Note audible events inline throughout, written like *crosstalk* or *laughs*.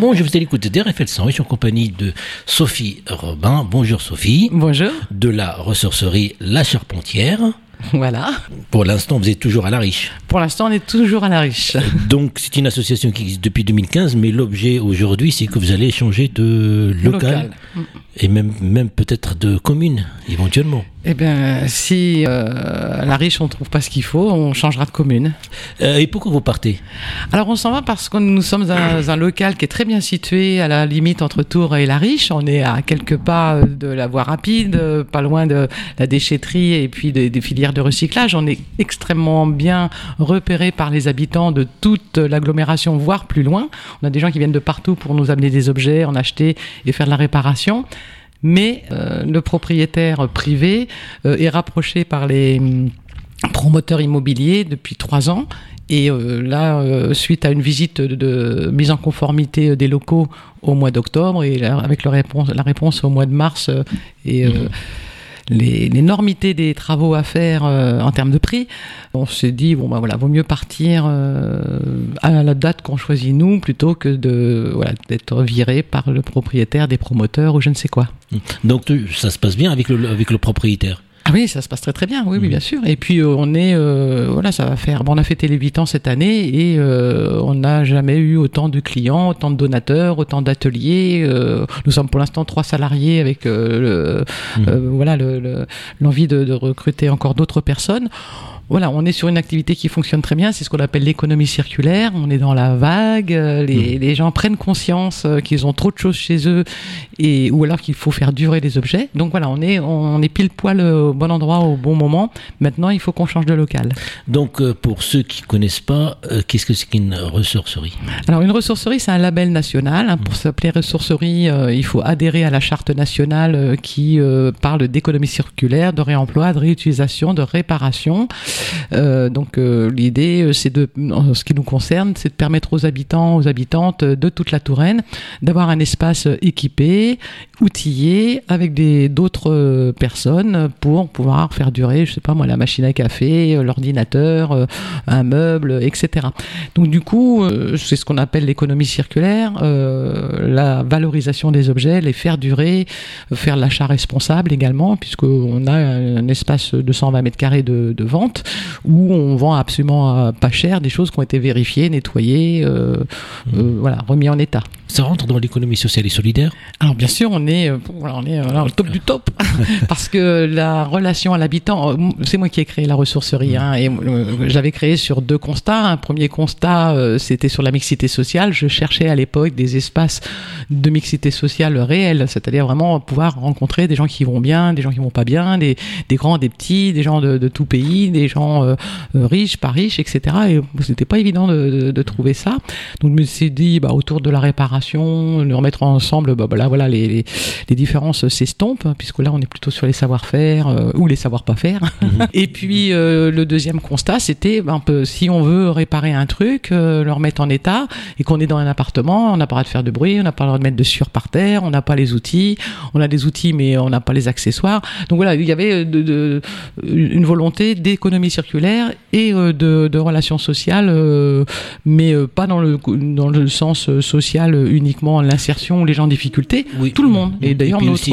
Bon, je vous ai écouté d'RFL 100 je suis en compagnie de Sophie Robin. Bonjour Sophie. Bonjour. De la ressourcerie La Charpentière. *laughs* Voilà. Pour l'instant, vous êtes toujours à La Riche. Pour l'instant, on est toujours à La Riche. *laughs* Donc, c'est une association qui existe depuis 2015, mais l'objet aujourd'hui, c'est que vous allez changer de local, local. et même, même peut-être de commune, éventuellement. Eh bien, si euh, à La Riche, on ne trouve pas ce qu'il faut, on changera de commune. Euh, et pourquoi vous partez? Alors, on s'en va parce que nous sommes dans un local qui est très bien situé à la limite entre Tours et La Riche. On est à quelques pas de la voie rapide, pas loin de la déchetterie et puis des, des filières de recyclage. On est extrêmement bien repéré par les habitants de toute l'agglomération, voire plus loin. On a des gens qui viennent de partout pour nous amener des objets, en acheter et faire de la réparation mais euh, le propriétaire privé euh, est rapproché par les hum, promoteurs immobiliers depuis trois ans. Et euh, là, suite à une visite de, mise en conformité des locaux au mois d'octobre et avec la réponse au mois de mars et l'énormité des travaux à faire euh, en termes de prix, on s'est dit bon bah voilà, vaut mieux partir euh, à la date qu'on choisit nous plutôt que de voilà d'être viré par le propriétaire des promoteurs ou je ne sais quoi. Donc ça se passe bien avec le avec le propriétaire? Ah oui, ça se passe très très bien, oui, oui bien sûr. Et puis euh, on est, euh, voilà, ça va faire. Bon, on a fêté les 8 ans cette année et euh, on n'a jamais eu autant de clients, autant de donateurs, autant d'ateliers. Euh, nous sommes pour l'instant trois salariés avec le, mmh. voilà l'envie le, de, de recruter encore d'autres personnes voilà, on est sur une activité qui fonctionne très bien. C'est ce qu'on appelle l'économie circulaire. On est dans la vague. Les, mmh. les gens prennent conscience qu'ils ont trop de choses chez eux et ou alors qu'il faut faire durer les objets. Donc voilà, on est on est pile poil au bon endroit au bon moment. Maintenant, il faut qu'on change de local. Donc euh, pour ceux qui connaissent pas, euh, qu'est-ce que c'est qu'une ressourcerie? Alors une ressourcerie, c'est un label national. Hein. Pour mmh. s'appeler ressourcerie, euh, il faut adhérer à la charte nationale qui parle d'économie circulaire, de réemploi, de réutilisation, de réparation. Donc l'idée, c'est de, en ce qui nous concerne, c'est de permettre aux habitants, aux habitantes de toute la Touraine d'avoir un espace équipé, outillé, avec d'autres personnes pour pouvoir faire durer, je sais pas moi, la machine à café, l'ordinateur, un meuble, etc. Donc du coup, c'est ce qu'on appelle l'économie circulaire, euh, la valorisation des objets, les faire durer, faire l'achat responsable également, puisqu'on a un espace de 120 mètres carrés de, de vente où on vend absolument pas cher des choses qui ont été vérifiées, nettoyées, euh, mmh. euh, voilà, remis en état. Ça rentre dans l'économie sociale et solidaire? Alors bien sûr, on est, on est voilà, au top du top, *laughs* parce que la relation à l'habitant, c'est moi qui ai créé la ressourcerie, hein, et euh, j'avais créé sur deux constats. Un premier constat, euh, c'était sur la mixité sociale. Je cherchais à l'époque des espaces de mixité sociale réels, c'est-à-dire vraiment pouvoir rencontrer des gens qui vont bien, des gens qui vont pas bien, des, des grands, des petits, des gens de, de tout pays, des gens euh, riches, pas riches, etc. Et c'était pas évident de, de, de, trouver ça. Donc je me suis dit, bah, autour de la réparation nous remettre ensemble, bah, bah là, voilà, les, les, les différences s'estompent, puisque là, on est plutôt sur les savoir-faire euh, ou les savoir-pas-faire. Mmh. *laughs* Et puis, euh, le deuxième constat, c'était, bah, si on veut réparer un truc, euh, le remettre en état, et qu'on est dans un appartement, on n'a pas le droit de faire de bruit, on n'a pas le droit de mettre de sueur par terre, on n'a pas les outils, on a des outils, mais on n'a pas les accessoires. Donc voilà, il y avait de, de, une volonté d'économie circulaire et euh, de, de relations sociales, euh, mais euh, pas dans le, dans le sens social uniquement l'insertion ou les gens en difficulté, oui. tout le monde. Et d'ailleurs, notre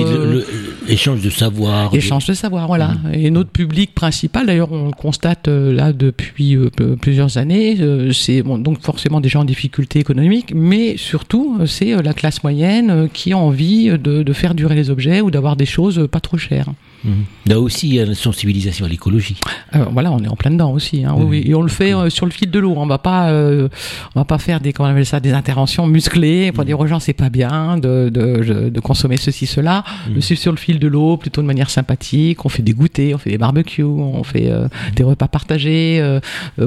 l'échange de savoir. Échange de savoir, voilà. Mmh. Et notre public principal, d'ailleurs, on le constate là depuis plusieurs années, c'est bon, donc forcément des gens en difficulté économique, mais surtout c'est la classe moyenne qui a envie de, de faire durer les objets ou d'avoir des choses pas trop chères. Mmh. Là aussi, il y a une sensibilisation à l'écologie. Euh, voilà, on est en plein dedans aussi. Hein, mmh. oui, et on le fait euh, sur le fil de l'eau. On va pas, euh, on va pas faire des, comment on appelle ça, des interventions musclées pour mmh. dire aux gens c'est pas bien de, de, de, consommer ceci, cela. Mmh. C'est sur le fil de l'eau, plutôt de manière sympathique. On fait des goûters, on fait des barbecues, on fait euh, des repas partagés.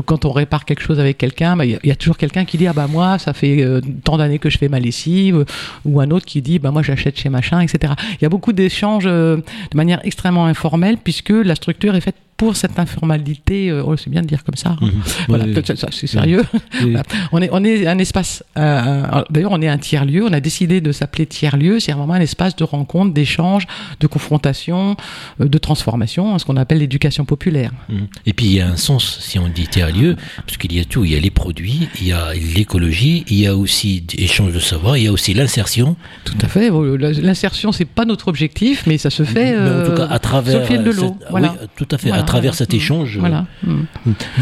Quand on répare quelque chose avec quelqu'un, il bah, y, y, a toujours quelqu'un qui dit ah bah moi ça fait tant d'années que je fais ma lessive, ou un autre qui dit bah moi j'achète chez machin, etc. Il y a beaucoup d'échanges de manière extrêmement informelle puisque la structure est faite pour cette informalité, euh, oh, c'est bien de dire comme ça. Hein. Mhm. *laughs* Voilà, c'est sérieux. *laughs* *laughs* on est on est un espace. Euh, d'ailleurs, on est un tiers lieu. On a décidé de s'appeler tiers lieu. C'est vraiment un espace de rencontre, d'échange, de confrontation, euh, de transformation, ce qu'on appelle l'éducation populaire. Mhm. Et puis il y a un sens si on dit tiers lieu, parce qu'il y a tout. Il y a les produits, il y a l'écologie, il y a aussi échange de savoir, il y a aussi l'insertion. Tout à fait. L'insertion, c'est pas notre objectif, mais ça se fait. en tout cas, à travers. fil de l'eau. Voilà. Tout à fait travers cet échange. Voilà. Mm.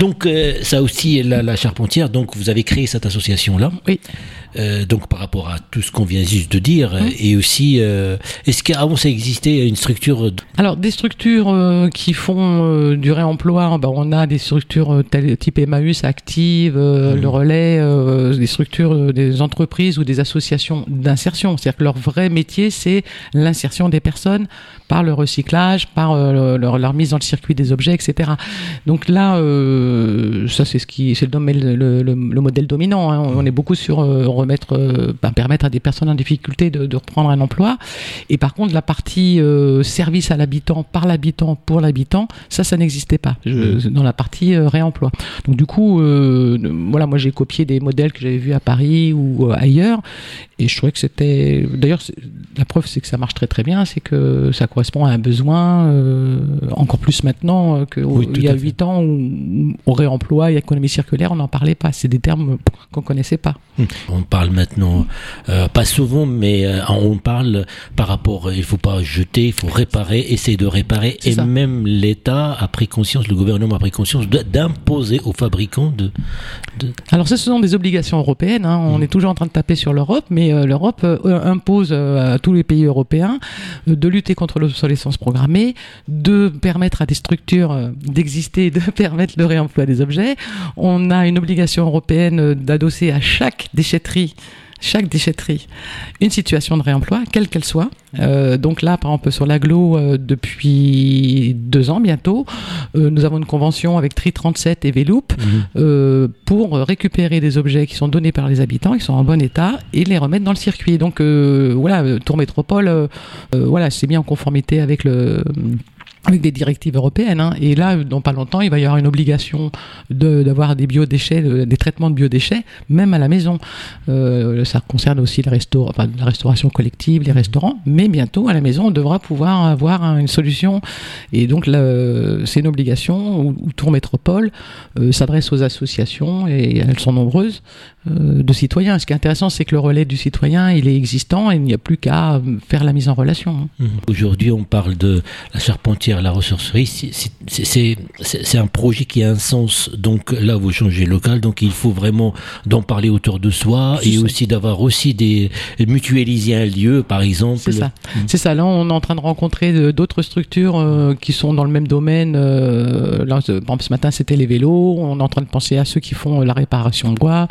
Donc, euh, ça aussi, la, la Charpentière, donc vous avez créé cette association-là. Oui. Euh, donc par rapport à tout ce qu'on vient juste de dire, mm. et aussi, euh, est-ce qu'avant ça existait une structure Alors des structures qui font du réemploi, ben, on a des structures telles, type Emmaüs, Active, mm. le Relais, des structures des entreprises ou des associations d'insertion. C'est-à-dire que leur vrai métier, c'est l'insertion des personnes par le recyclage, par leur, leur mise dans le circuit des objets, etc. Donc là, euh, ça c'est ce qui, c'est le, modèle dominant. Hein. On est beaucoup sur euh, remettre, euh, ben, permettre à des personnes en difficulté de, reprendre un emploi. Et par contre, la partie service à l'habitant, par l'habitant, pour l'habitant, ça, ça n'existait pas mmh. dans la partie réemploi. Donc du coup, voilà, moi j'ai copié des modèles que j'avais vus à Paris ou ailleurs, et je trouvais que c'était. D'ailleurs, la preuve c'est que ça marche très très bien, c'est que ça correspond à un besoin encore plus maintenant euh, qu'il y a 8 ans où, au réemploi et économie circulaire, on n'en parlait pas. C'est des termes qu'on connaissait pas. On parle maintenant, euh, pas souvent, mais euh, on parle par rapport, il faut pas jeter, il faut réparer, essayer de réparer. Et même l'État a pris conscience, le gouvernement a pris conscience d'imposer aux fabricants de, Alors ce sont des obligations européennes. Hein. On hum. est toujours en train de taper sur l'Europe, mais l'Europe impose à tous les pays européens de lutter contre l'obsolescence programmée, de permettre à des structures euh, d'exister de *laughs* permettre le réemploi des objets. On a une obligation européenne d'adosser à chaque déchetterie chaque déchetterie une situation de réemploi, quelle qu'elle soit. Euh, donc là, par exemple, sur l'aglo, euh, depuis deux ans bientôt, nous avons une convention avec Tri37 et Veloop mhm. pour récupérer des objets qui sont donnés par les habitants, qui sont en bon état, et les remettre dans le circuit. Donc voilà, Tour Métropole, voilà, c'est bien en conformité avec le avec des directives européennes. Hein. Et là, dans pas longtemps, il va y avoir une obligation d'avoir des biodéchets, des traitements de biodéchets, même à la maison. Euh, ça concerne aussi la restauration collective, les restaurants, mais bientôt à la maison, on devra pouvoir avoir une solution. Et donc, c'est une obligation où, Tour Métropole euh, s'adresse aux associations, et elles sont nombreuses, euh, de citoyens. Ce qui est intéressant, c'est que le relais du citoyen, il est existant, et il n'y a plus qu'à faire la mise en relation. Hein. Mmh. Aujourd'hui, on parle de la charpentière la ressourcerie, c'est un projet qui a un sens. Donc là, vous changez local, donc il faut vraiment d'en parler autour de soi et aussi d'avoir aussi des mutualiser un lieu, par exemple. C'est ça. C'est ça. Là, on est en train de rencontrer d'autres structures euh, qui sont dans le même domaine. Euh, là, ce matin, c'était les vélos. On est en train de penser à ceux qui font la réparation de bois,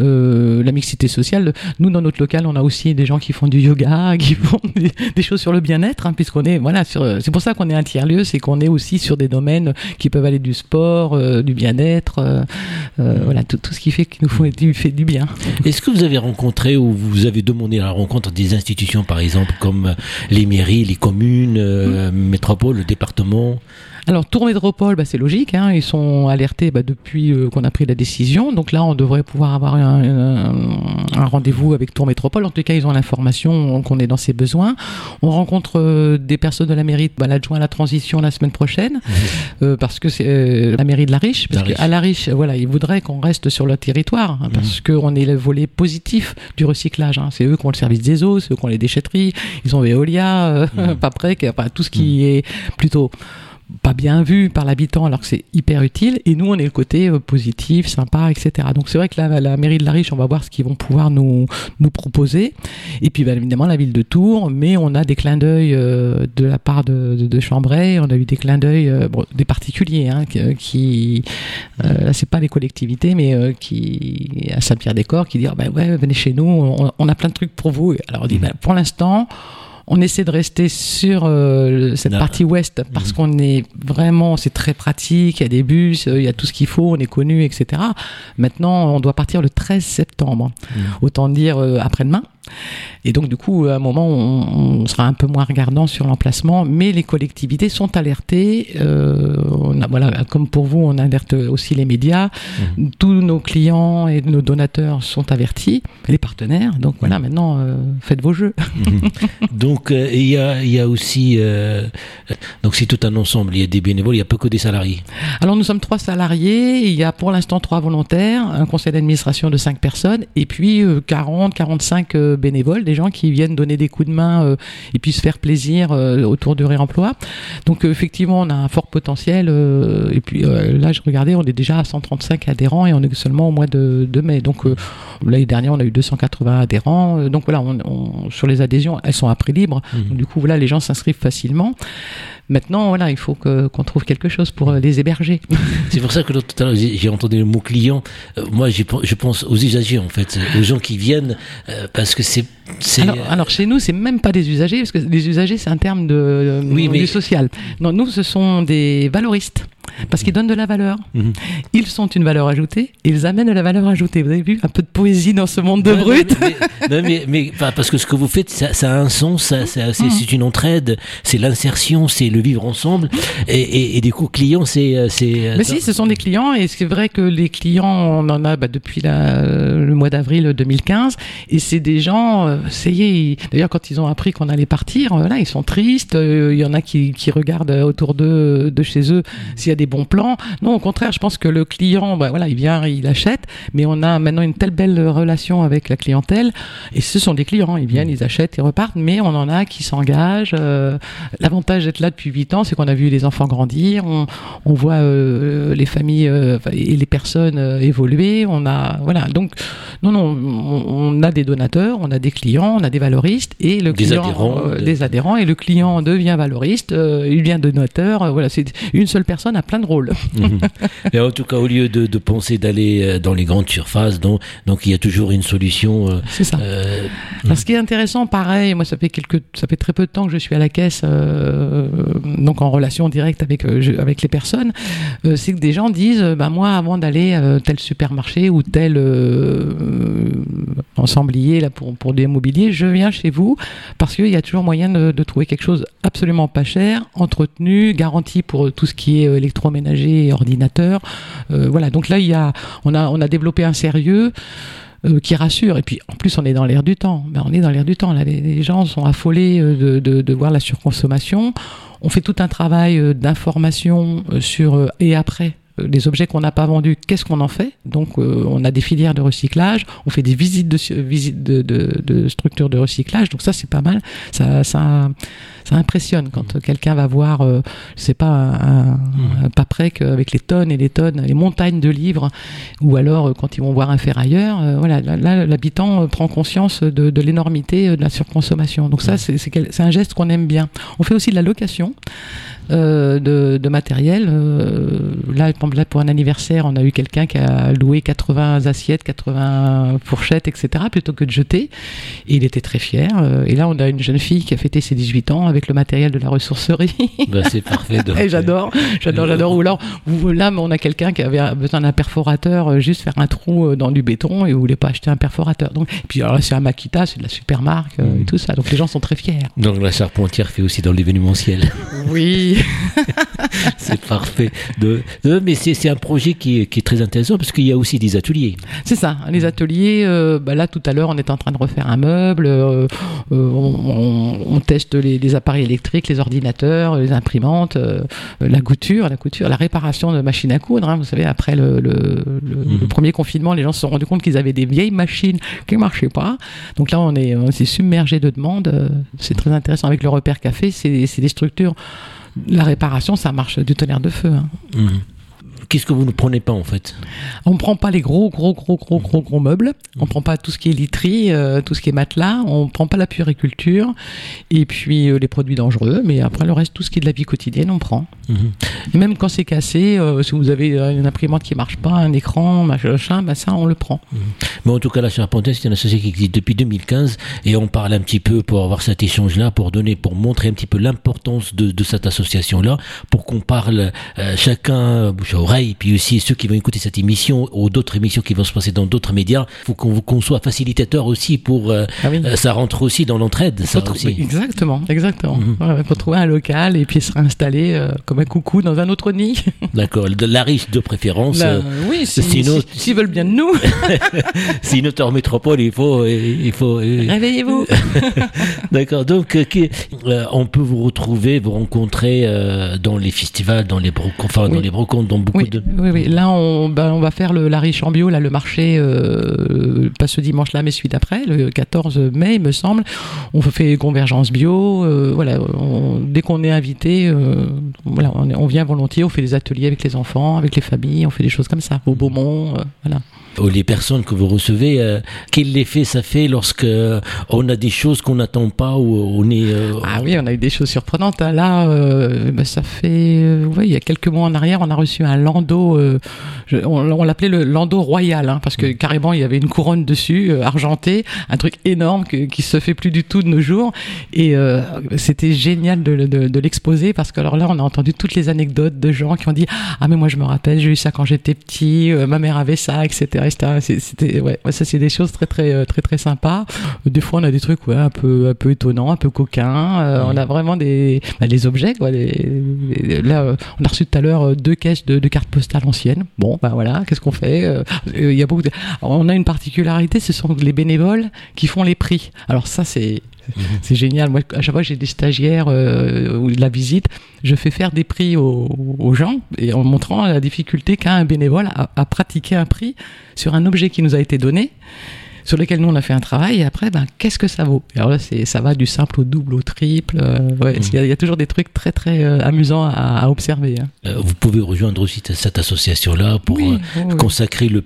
euh, la mixité sociale. Nous, dans notre local, on a aussi des gens qui font du yoga, *laughs* qui font des, choses sur le bien-être, hein, puisqu'on est voilà. C'est pour ça qu'on est un lieu c'est qu'on est aussi sur des domaines qui peuvent aller du sport, euh, du bien-être, euh, euh, voilà, tout, tout, ce qui fait qu'il nous fait du, fait du bien. Est-ce que vous avez rencontré ou vous avez demandé la rencontre des institutions, par exemple, comme les mairies, les communes, mmh. métropoles, le département? Alors Tour Métropole, bah, c'est logique, hein, ils sont alertés bah, depuis euh, qu'on a pris la décision. Donc là, on devrait pouvoir avoir un, rendez-vous avec Tour Métropole. En tout cas, ils ont l'information qu'on est dans ses besoins. On rencontre euh, des personnes de la mairie, bah, l'adjoint à la transition la semaine prochaine, mmh. euh, parce que c'est la mairie de La Riche. Parce qu'à La Riche, voilà, ils voudraient qu'on reste sur le territoire, hein, parce mmh. qu'on est le volet positif du recyclage. Hein. C'est eux qui ont le service des eaux, c'est eux qui ont les déchetteries, ils ont Veolia, mmh. *laughs* pas près, tout ce qui est plutôt pas bien vu par l'habitant alors que c'est hyper utile. Et nous on est le côté euh, positif sympa etc donc c'est vrai que la, la, mairie de la Riche on va voir ce qu'ils vont pouvoir nous nous proposer. Et puis bien évidemment la ville de Tours mais on a des clins d'œil euh, de la part de, de, Chambray. On a eu des clins d'œil euh, des particuliers hein, qui là c'est pas les collectivités mais qui à Saint-Pierre-des-Corps qui disent ben ouais venez chez nous on, a plein de trucs pour vous. Alors on dit ben, pour l'instant on essaie de rester sur euh, cette partie ouest parce mhm. qu'on est vraiment, c'est très pratique, il y a des bus, il y a tout ce qu'il faut, on est connu, etc. Maintenant, on doit partir le 13 septembre. Mhm. Autant dire euh, après-demain. Et donc, du coup, à un moment, on, sera un peu moins regardant sur l'emplacement, mais les collectivités sont alertées. Euh, on a, voilà, comme pour vous, on alerte aussi les médias. Mmh. Tous nos clients et nos donateurs sont avertis, les partenaires. Donc voilà, maintenant, euh, faites vos jeux. Mmh. *laughs* donc, euh, il y, a, y, a, aussi, donc c'est tout un ensemble. Il y a des bénévoles, il n'y a pas que des salariés. Alors, nous sommes trois salariés. Il y a pour l'instant trois volontaires, un conseil d'administration de cinq personnes, et puis 40, 45 bénévoles des gens qui viennent donner des coups de main euh, et puis se faire plaisir euh, autour du réemploi. Donc euh, effectivement, on a un fort potentiel. et puis là, je regardais, on est déjà à 135 adhérents et on est seulement au mois de, mai. Donc l'année dernière, on a eu 280 adhérents. donc voilà, on, sur les adhésions, elles sont à prix libre. Mmh. du coup, voilà, les gens s'inscrivent facilement. Maintenant, voilà, il faut qu'on trouve quelque chose pour euh, les héberger. *laughs* C'est pour ça que tout à l'heure, j'ai entendu le mot client. Euh, moi, je pense aux usagers, en fait, aux gens qui viennent, euh, parce que c'est... Alors, alors, chez nous, c'est même pas des usagers, parce que les usagers, c'est un terme de, oui, mais... du social. Non, nous, ce sont des valoristes parce qu'ils donnent de la valeur. Mhm. Ils sont une valeur ajoutée, ils amènent de la valeur ajoutée. Vous avez vu un peu de poésie dans ce monde de brut mais, mais, *laughs* parce que ce que vous faites, ça, a un sens, mhm. c'est une entraide, c'est l'insertion, c'est le vivre ensemble. Et, et, du coup, clients, c'est. Euh, euh, mais si, ce sont des clients, et c'est vrai que les clients, on en a bah, depuis la, le mois d'avril 2015, et c'est des gens, euh, ça y est, d'ailleurs, quand ils ont appris qu'on allait partir, voilà, ils sont tristes, il y en a qui, qui regardent autour de, de chez eux s'il y a des bons plans. Non, au contraire, je pense que le client, bah, voilà, il vient, il achète, mais on a maintenant une telle belle relation avec la clientèle, et ce sont des clients, ils viennent, ils achètent, ils repartent, mais on en a qui s'engagent. Euh, l'avantage d'être là depuis 8 ans, c'est qu'on a vu les enfants grandir, on, on voit euh, les familles euh, et les personnes évoluer, on a, voilà, donc, non, non, on, a des donateurs, on a des clients, on a des valoristes, et le des client, adhérents, des adhérents, et le client devient valoriste, il devient donateur, voilà, c'est une seule personne a plein de rôles. *laughs* Et en tout cas, au lieu de, de penser d'aller euh, dans les grandes surfaces, donc, donc il y a toujours une solution. Euh, c'est ça. Euh, ce qui est intéressant, pareil, moi ça fait quelques, ça fait très peu de temps que je suis à la caisse, euh, donc en relation directe avec avec les personnes, c'est que des gens disent, bah moi avant d'aller à tel supermarché ou tel ensemblier là pour pour des mobiliers, je viens chez vous parce qu'il y a toujours moyen de, de, trouver quelque chose absolument pas cher, entretenu, garanti pour tout ce qui est électroménager ménager, ordinateur. Euh, voilà, donc là, il y a, on, a, on a développé un sérieux. Euh, qui rassure. Et puis en plus, on est dans l'air du temps. Ben, on est dans l'air du temps. Les, gens sont affolés euh, de, voir la surconsommation. On fait tout un travail d'information sur et après les objets qu'on n'a pas vendus, qu'est-ce qu'on en fait? Donc, on a des filières de recyclage, on fait des visites de, visites de, de, de structures de recyclage, donc ça, c'est pas mal. Ça, ça, ça impressionne quand quelqu'un va voir, euh, sais pas, un, mmh. pas près qu'avec les tonnes et les tonnes, les montagnes de livres, ou alors euh, quand ils vont voir un ferrailleur, euh, voilà, là, l'habitant prend conscience de, de l'énormité de la surconsommation. Donc ça, mmh. c'est un geste qu'on aime bien. On fait aussi de la location. Euh, de, de, matériel. Euh, là, là, pour un anniversaire, on a eu quelqu'un qui a loué 80 assiettes, 80 fourchettes, etc., plutôt que de jeter. Et il était très fier. Euh, et là, on a une jeune fille qui a fêté ses 18 ans avec le matériel de la ressourcerie. *laughs* Bah, c'est parfait. *laughs* j'adore, j'adore, j'adore. Ou là, là, on a quelqu'un qui avait besoin d'un perforateur, juste faire un trou dans du béton et voulez pas acheter un perforateur. Donc, et puis alors c'est un Makita, c'est de la super marque et mm. tout ça. Donc les gens sont très fiers. Donc la charpentière fait aussi dans l'événementiel. Oui. *laughs* c'est parfait. De, mais c'est un projet qui est, qui est, très intéressant parce qu'il y a aussi des ateliers. C'est ça, les ateliers. Euh, bah là, tout à l'heure, on est en train de refaire un meuble. Euh, euh, on, on, teste les, les, appareils électriques, les ordinateurs, les imprimantes, la couture, la couture, la réparation de machines à coudre. Hein. vous savez, après le, le, le, mhm. premier confinement, les gens se sont rendus compte qu'ils avaient des vieilles machines qui ne marchaient pas. Donc là, on est, on s'est submergé de demandes. C'est très intéressant avec le repère café. C'est des structures la réparation, ça marche du tonnerre de feu. Hein. Mhm. Qu'est-ce que vous ne prenez pas en fait On ne prend pas les gros, gros, gros, gros, gros, gros meubles. On ne prend pas tout ce qui est literie, euh, tout ce qui est matelas. On ne prend pas la puériculture et puis euh, les produits dangereux. Mais après le reste, tout ce qui est de la vie quotidienne, on prend. Mhm. Et même quand c'est cassé, euh, si vous avez une imprimante qui marche pas, un écran, machin, bah ça, on le prend. Mhm. Mais en tout cas, la Charpentière, c'est une association qui existe depuis 2015 et on parle un petit peu pour avoir cet échange-là, pour donner, pour montrer un petit peu l'importance de, cette association-là, pour qu'on parle chacun bouche à oreille et puis aussi ceux qui vont écouter cette émission ou d'autres émissions qui vont se passer dans d'autres médias, il faut qu'on soit facilitateur aussi pour. Euh, ah euh, ça rentre aussi dans l'entraide, ça aussi. Exactement, exactement. Il mhm. faut trouver un local et puis se réinstaller euh, comme un coucou dans un autre nid. *laughs* D'accord, de la riche de préférence. oui, s'ils veulent bien de nous. *laughs* si notre métropole, il faut. Il faut Réveillez-vous. *laughs* D'accord, donc on peut vous retrouver, vous rencontrer dans les festivals, dans les, enfin, dans les brocantes, dans beaucoup Oui, oui. Là, on, ben, on va faire le, la riche en bio, là, le marché, euh, pas ce dimanche-là, mais celui d'après, le 14 mai, il me semble. On fait convergence bio. Euh, voilà, dès qu'on est invité, euh, voilà, on, on, vient volontiers, on fait des ateliers avec les enfants, avec les familles, on fait des choses comme ça, au Beaumont, voilà les personnes que vous recevez, euh, quel effet ça fait lorsque euh, on a des choses qu'on n'attend pas ou on est euh, Ah oui, on a eu des choses surprenantes. Hein. Là, bah, ça fait, ouais, il y a quelques mois en arrière, on a reçu un landau. on, l'appelait le landau royal hein, parce que mm. carrément il y avait une couronne dessus, argentée, un truc énorme que, qui se fait plus du tout de nos jours. Et c'était génial de, de l'exposer parce que alors là, on a entendu toutes les anecdotes de gens qui ont dit ah mais moi je me rappelle, j'ai eu ça quand j'étais petit, ma mère avait ça, etc. C'était, ouais, ça c'est des choses très très euh, très très sympas. Des fois on a des trucs ouais, un peu un peu étonnants, un peu coquins. Euh, on a vraiment des bah, les objets quoi. là euh, on a reçu tout à l'heure deux caisses de, cartes postales anciennes. Bon bah voilà, qu'est-ce qu'on fait Il y a beaucoup. on a une particularité, ce sont les bénévoles qui font les prix. Alors ça c'est. *laughs* C'est génial. Moi, à chaque fois que j'ai des stagiaires euh, ou de la visite, je fais faire des prix aux, gens et en montrant la difficulté qu'a un bénévole à, pratiquer un prix sur un objet qui nous a été donné sur lesquels nous on a fait un travail et après ben qu'est-ce que ça vaut? Alors là c'est ça va du simple au double au triple euh, ouais, mmh. il, y a, toujours des trucs très très euh, amusants à, observer hein. Euh, vous pouvez rejoindre aussi cette association là pour consacrer le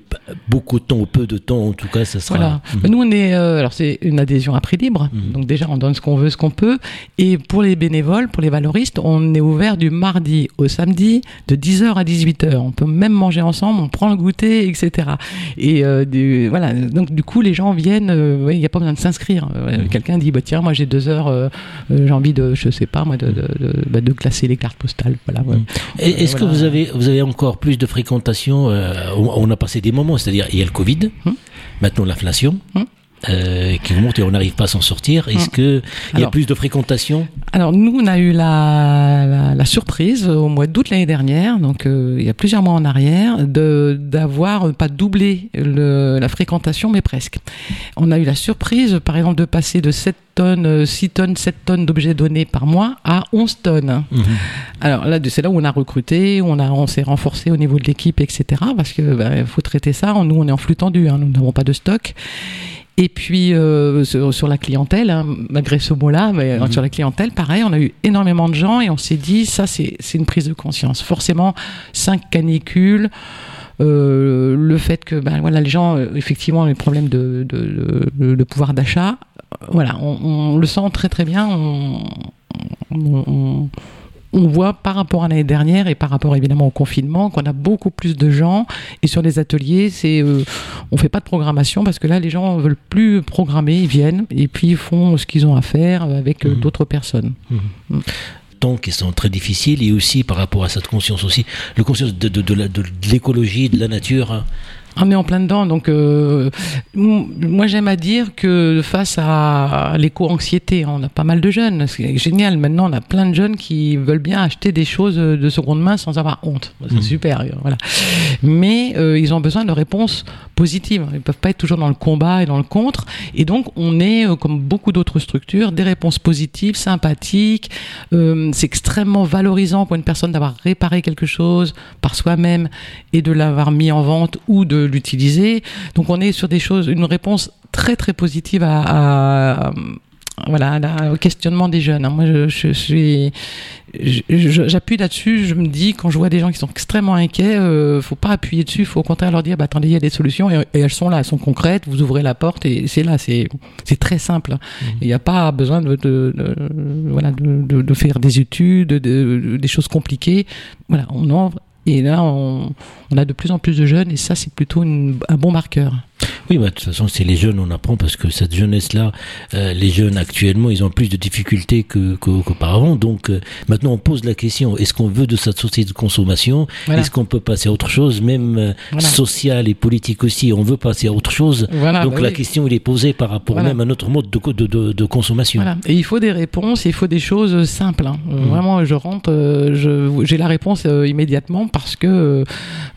beaucoup de temps ou peu de temps en tout cas ça sera voilà. Mmh. nous on est alors c'est une adhésion à prix libre mmh. donc déjà on donne ce qu'on veut ce qu'on peut et pour les bénévoles pour les valoristes on est ouvert du mardi au samedi de 10h à 18h on peut même manger ensemble on prend le goûter etc et du, voilà donc du coup les gens viennent, euh, il n'y a pas besoin de s'inscrire. Euh, mmh. Quelqu'un dit, bah, tiens, moi j'ai deux heures, euh, j'ai envie de, je sais pas, moi, de, de, de, bah, classer les cartes postales. Voilà. Est-ce que vous avez, vous avez encore plus de fréquentation on, a passé des moments, c'est-à-dire il y a le Covid, mmh. maintenant l'inflation. Euh, qui monte et on n'arrive pas à s'en sortir. Est-ce qu'il y a plus de fréquentation? Alors nous, on a eu la, la, surprise au mois d'août l'année dernière, donc euh, il y a plusieurs mois en arrière, de d'avoir pas doublé le, la fréquentation, mais presque. On a eu la surprise, par exemple, de passer de 7 tonnes, 6 tonnes, 7 tonnes d'objets donnés par mois à 11 tonnes. Mhm. Alors là, c'est là où on a recruté, on, a, on s'est renforcé au niveau de l'équipe, etc. Parce que bah, faut traiter ça. Nous, on est en flux tendu, hein, nous n'avons pas de stock. Et puis euh, sur, la clientèle, hein, malgré ce mot-là, mais mhm. sur la clientèle, pareil, on a eu énormément de gens et on s'est dit, ça c'est une prise de conscience. Forcément, cinq canicules. Euh, le fait que ben, voilà, les gens, euh, effectivement, ont des problèmes de, de, de, pouvoir d'achat, voilà, on, le sent très très bien. on, on on voit par rapport à l'année dernière et par rapport évidemment au confinement qu'on a beaucoup plus de gens et sur les ateliers c'est euh, on fait pas de programmation parce que là les gens veulent plus programmer ils viennent et puis ils font ce qu'ils ont à faire avec euh, mmh. d'autres personnes mmh. Mmh. qui sont très difficiles et aussi par rapport à cette conscience aussi le conscience de, de l'écologie de la nature On est en plein dedans, donc euh, moi j'aime à dire que face à l'éco-anxiété, on a pas mal de jeunes, c'est génial. Maintenant, on a plein de jeunes qui veulent bien acheter des choses de seconde main sans avoir honte. C'est mmh. super, voilà. Mais euh, ils ont besoin de réponses positives. Ils peuvent pas être toujours dans le combat et dans le contre. Et donc, on est euh, comme beaucoup d'autres structures, des réponses positives, sympathiques. c'est extrêmement valorisant pour une personne d'avoir réparé quelque chose par soi-même et de l'avoir mis en vente ou de l'utiliser. Donc on est sur des choses, une réponse très très positive à, voilà, au questionnement des jeunes. Hein. Moi, je, suis, j'appuie là-dessus. Je me dis, quand je vois des gens qui sont extrêmement inquiets, euh, faut pas appuyer dessus. Il faut au contraire leur dire, bah, attendez, il y a des solutions et, elles sont là, elles sont concrètes. Vous ouvrez la porte et c'est là. C'est, c'est très simple. Mmh. Il n'y a pas besoin de, de, voilà, de, de, faire des études, des choses compliquées. Voilà, on ouvre et là, on, a de plus en plus de jeunes, et ça, c'est plutôt un bon marqueur. Oui, bah, de toute façon, c'est les jeunes, on apprend parce que cette jeunesse-là, euh, les jeunes actuellement, ils ont plus de difficultés que, qu'auparavant. Donc euh, maintenant, on pose la question est-ce qu'on veut de cette société de consommation? Est-ce qu'on peut passer à autre chose, même euh, social et politique aussi On veut passer à autre chose. Donc bah la question, il est posée par rapport même à notre mode de, de, de, consommation. Et il faut des réponses, il faut des choses simples. Hein. Mmh. Vraiment, je rentre, j'ai la réponse immédiatement parce que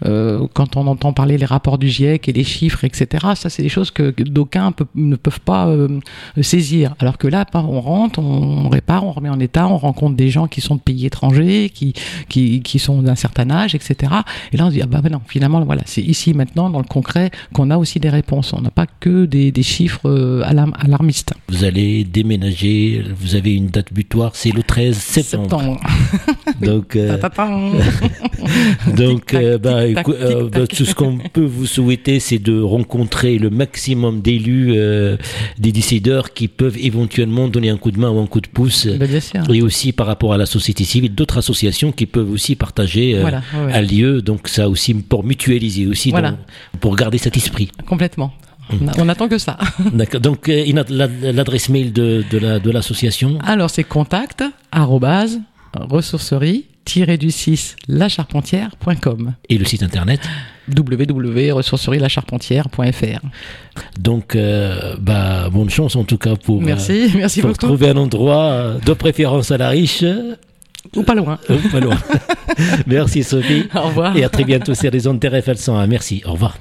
quand on entend parler les rapports du GIEC et les chiffres, etc., ça, c'est des choses que, d'aucuns ne peuvent pas euh, saisir. Alors que là, on rentre, on, répare, on remet en état, on rencontre des gens qui sont de pays étrangers, qui, qui, qui sont d'un certain âge, etc. Et là, on se dit, ah bah non, finalement, voilà, c'est ici, maintenant, dans le concret, qu'on a aussi des réponses. On n'a pas que des, des chiffres euh, alarmistes. Vous allez déménager, vous avez une date butoir, c'est le 13 septembre. *laughs* donc, euh, *laughs* donc bah, bah, tout ce qu'on peut vous souhaiter, c'est de rencontrer le maximum d'élus, euh, des décideurs qui peuvent éventuellement donner un coup de main ou un coup de pouce. Ben, et aussi par rapport à la société civile, d'autres associations qui peuvent aussi partager euh, un lieu. Donc ça aussi pour mutualiser aussi, pour garder cet esprit. Complètement. On attend que ça. *laughs* D'accord. Donc, euh, l'adresse mail de, de l'association? Alors, c'est contact ressourcerie du 6 lacharpentière.com. Et le site internet www.ressourcerielacharpentière.fr. Donc, euh, bah, bonne chance en tout cas pour, merci, euh, merci pour trouver un endroit euh, de préférence à la riche. Ou pas loin. Ou pas loin. *laughs* merci Sophie. Au revoir. Et à très bientôt sur les ondes TRFL 101. Merci. Au revoir.